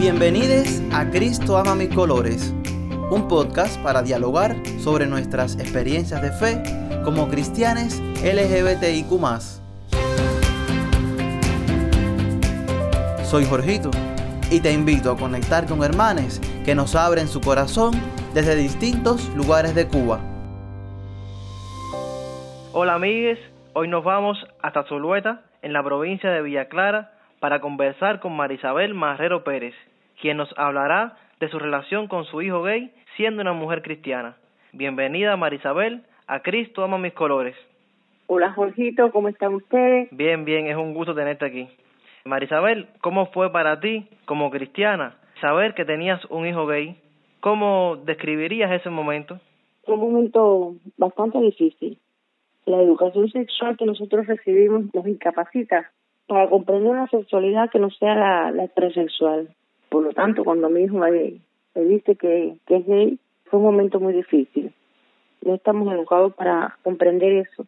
Bienvenidos a Cristo Ama Mis Colores, un podcast para dialogar sobre nuestras experiencias de fe como cristianes LGBTIQ. Soy Jorgito y te invito a conectar con hermanes que nos abren su corazón desde distintos lugares de Cuba. Hola amigues, hoy nos vamos hasta Zulueta, en la provincia de Villa Clara, para conversar con Marisabel Marrero Pérez, quien nos hablará de su relación con su hijo gay siendo una mujer cristiana. Bienvenida Marisabel, a Cristo ama mis colores. Hola Jorgito, ¿cómo están ustedes? Bien, bien, es un gusto tenerte aquí. Marisabel, ¿cómo fue para ti, como cristiana, saber que tenías un hijo gay? ¿Cómo describirías ese momento? Fue un momento bastante difícil. La educación sexual que nosotros recibimos nos incapacita para comprender una sexualidad que no sea la, la heterosexual. Por lo tanto, cuando mi hijo me, dice que, que es gay, fue un momento muy difícil. No estamos educados para comprender eso.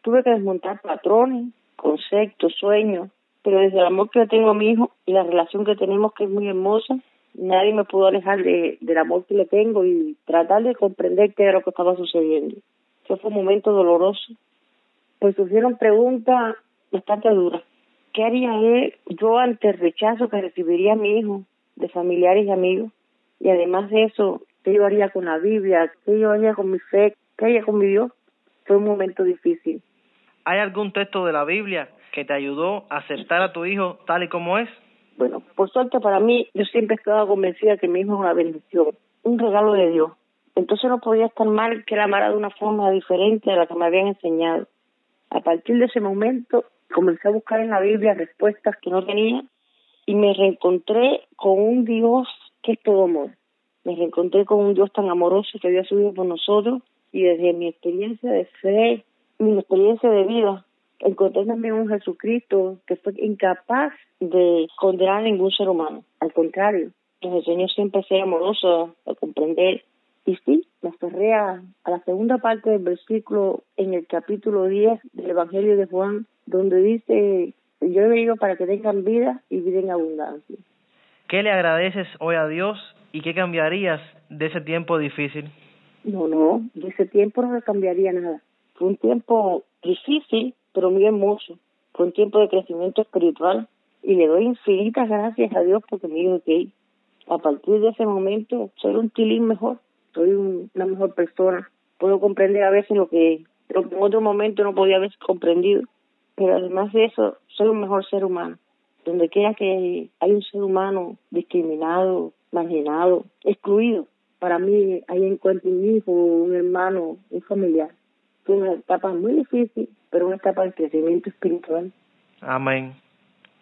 Tuve que desmontar patrones, conceptos, sueños, pero desde el amor que yo tengo a mi hijo y la relación que tenemos que es muy hermosa, nadie me pudo alejar de, del amor que le tengo y tratar de comprender qué era lo que estaba sucediendo. Eso fue un momento doloroso. Pues surgieron preguntas bastante duras. ¿Qué haría él, yo ante el rechazo que recibiría mi hijo de familiares y amigos? Y además de eso, ¿qué yo haría con la Biblia? ¿Qué yo haría con mi fe? ¿Qué haría con mi Dios? Fue un momento difícil. ¿Hay algún texto de la Biblia que te ayudó a aceptar a tu hijo tal y como es? Bueno, por suerte para mí, yo siempre estaba convencida que mi hijo es una bendición, un regalo de Dios. Entonces no podía estar mal que la amara de una forma diferente a la que me habían enseñado. A partir de ese momento comencé a buscar en la Biblia respuestas que no tenía y me reencontré con un Dios que es todo amor. Me reencontré con un Dios tan amoroso que había subido por nosotros y desde mi experiencia de fe, mi experiencia de vida, encontré también un Jesucristo que fue incapaz de condenar a ningún ser humano. Al contrario, nos enseñó siempre a ser amoroso, a comprender. Y sí, me aferré a, la segunda parte del versículo en el capítulo 10 del Evangelio de Juan, donde dice, yo he venido para que tengan vida y vida en abundancia. ¿Qué le agradeces hoy a Dios y qué cambiarías de ese tiempo difícil? No, no, de ese tiempo no le cambiaría nada. Fue un tiempo difícil, pero muy hermoso. Fue un tiempo de crecimiento espiritual y le doy infinitas gracias a Dios porque me dijo que a partir de ese momento soy un tilín mejor, soy una mejor persona. Puedo comprender a veces lo que, lo que en otro momento no podía haber comprendido, pero además de eso soy un mejor ser humano. Donde quiera que hay un ser humano discriminado, marginado, excluido, para mí ahí encuentro un hijo, un hermano, un familiar. Fue una etapa muy difícil, pero una etapa de crecimiento espiritual. Amén.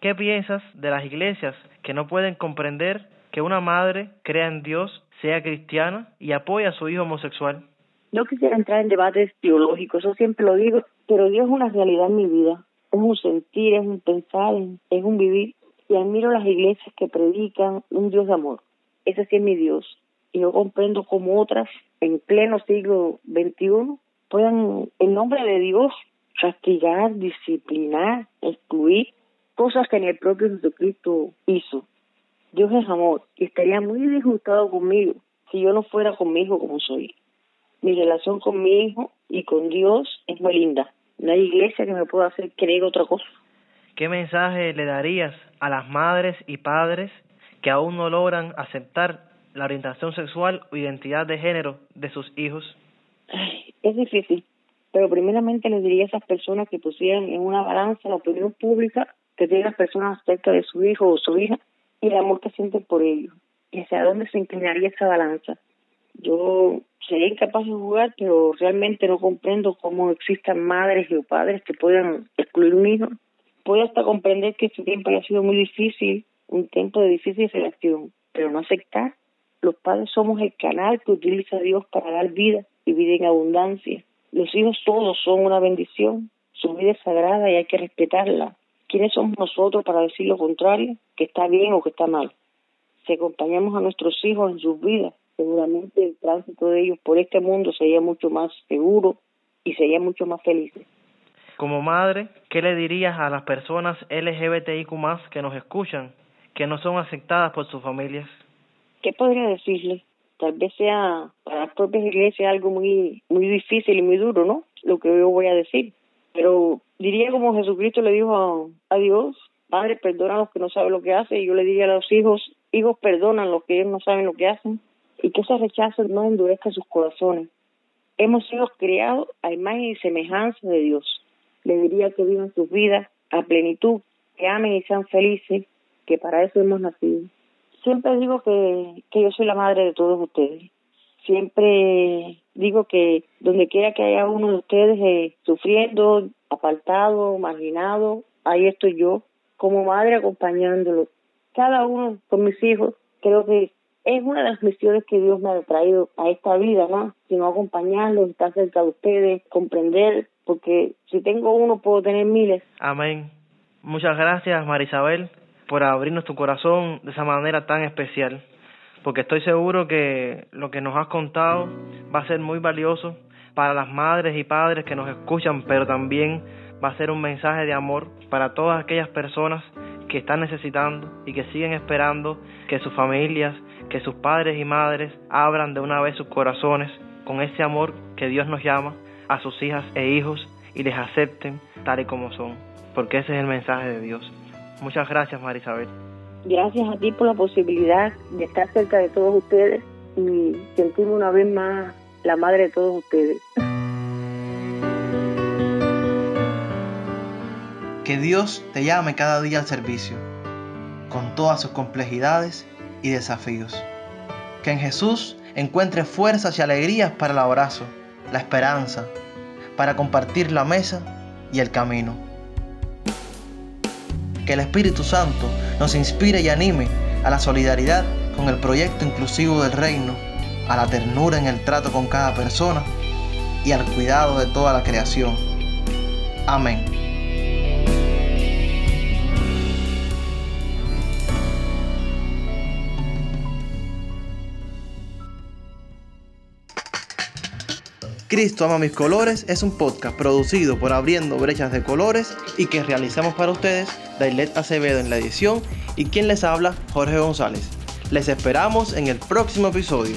¿Qué piensas de las iglesias que no pueden comprender que una madre crea en Dios, sea cristiana y apoya a su hijo homosexual? No quisiera entrar en debates teológicos, eso siempre lo digo, pero Dios es una realidad en mi vida, es un sentir, es un pensar, es un vivir. Y admiro las iglesias que predican un Dios de amor. Ese sí es mi Dios. Y yo comprendo como otras, en pleno siglo XXI, puedan, en nombre de Dios, castigar, disciplinar, excluir cosas que ni el propio Jesucristo hizo. Dios es amor y estaría muy disgustado conmigo si yo no fuera conmigo como soy. Mi relación con mi hijo y con Dios es muy linda. No hay iglesia que me pueda hacer creer otra cosa. ¿Qué mensaje le darías a las madres y padres que aún no logran aceptar la orientación sexual o identidad de género de sus hijos? es difícil, pero primeramente les diría a esas personas que pusieran en una balanza la opinión pública que tienen las personas acerca de su hijo o su hija y el amor que sienten por ellos, y hacia dónde se inclinaría esa balanza. Yo sería incapaz de jugar, pero realmente no comprendo cómo existan madres y padres que puedan excluir un hijo. Puedo hasta comprender que este tiempo haya sido muy difícil, un tiempo de difícil relación, pero no aceptar. Los padres somos el canal que utiliza Dios para dar vida y vida en abundancia. Los hijos todos son una bendición, su vida es sagrada y hay que respetarla. ¿Quiénes somos nosotros para decir lo contrario, que está bien o que está mal? Si acompañamos a nuestros hijos en sus vidas, seguramente el tránsito de ellos por este mundo sería mucho más seguro y sería mucho más feliz. Como madre, ¿qué le dirías a las personas LGBTIQ que nos escuchan, que no son aceptadas por sus familias? ¿Qué podría decirle? Tal vez sea para las propias iglesias algo muy, muy difícil y muy duro, ¿no? Lo que yo voy a decir. Pero diría como Jesucristo le dijo a, Dios, Padre, perdona a los que no saben lo que hacen. Y yo le diría a los hijos, hijos, perdonan a los que ellos no saben lo que hacen. Y que ese rechazo no endurezca sus corazones. Hemos sido criados a imagen y semejanza de Dios. Le diría que vivan sus vidas a plenitud, que amen y sean felices, que para eso hemos nacido. Siempre digo que, que yo soy la madre de todos ustedes. Siempre digo que donde quiera que haya uno de ustedes eh, sufriendo, apartado, marginado, ahí estoy yo, como madre acompañándolo. Cada uno con mis hijos, creo que es una de las misiones que Dios me ha traído a esta vida, ¿no? Sino acompañarlos, estar cerca de ustedes, comprender, porque si tengo uno puedo tener miles. Amén. Muchas gracias, Marisabel, por abrirnos tu corazón de esa manera tan especial, porque estoy seguro que lo que nos has contado va a ser muy valioso para las madres y padres que nos escuchan, pero también va a ser un mensaje de amor para todas aquellas personas que están necesitando y que siguen esperando que sus familias, que sus padres y madres abran de una vez sus corazones con ese amor que Dios nos llama a sus hijas e hijos y les acepten tal y como son, porque ese es el mensaje de Dios. Muchas gracias, Marisabel. Gracias a ti por la posibilidad de estar cerca de todos ustedes y sentirme una vez más la madre de todos ustedes. Que Dios te llame cada día al servicio, con todas sus complejidades y desafíos. Que en Jesús encuentre fuerzas y alegrías para el abrazo, la esperanza, para compartir la mesa y el camino. Que el Espíritu Santo nos inspire y anime a la solidaridad con el proyecto inclusivo del reino, a la ternura en el trato con cada persona y al cuidado de toda la creación. Amén. Cristo ama mis colores es un podcast producido por Abriendo Brechas de Colores y que realizamos para ustedes Dailet Acevedo en la edición y quien les habla Jorge González. Les esperamos en el próximo episodio.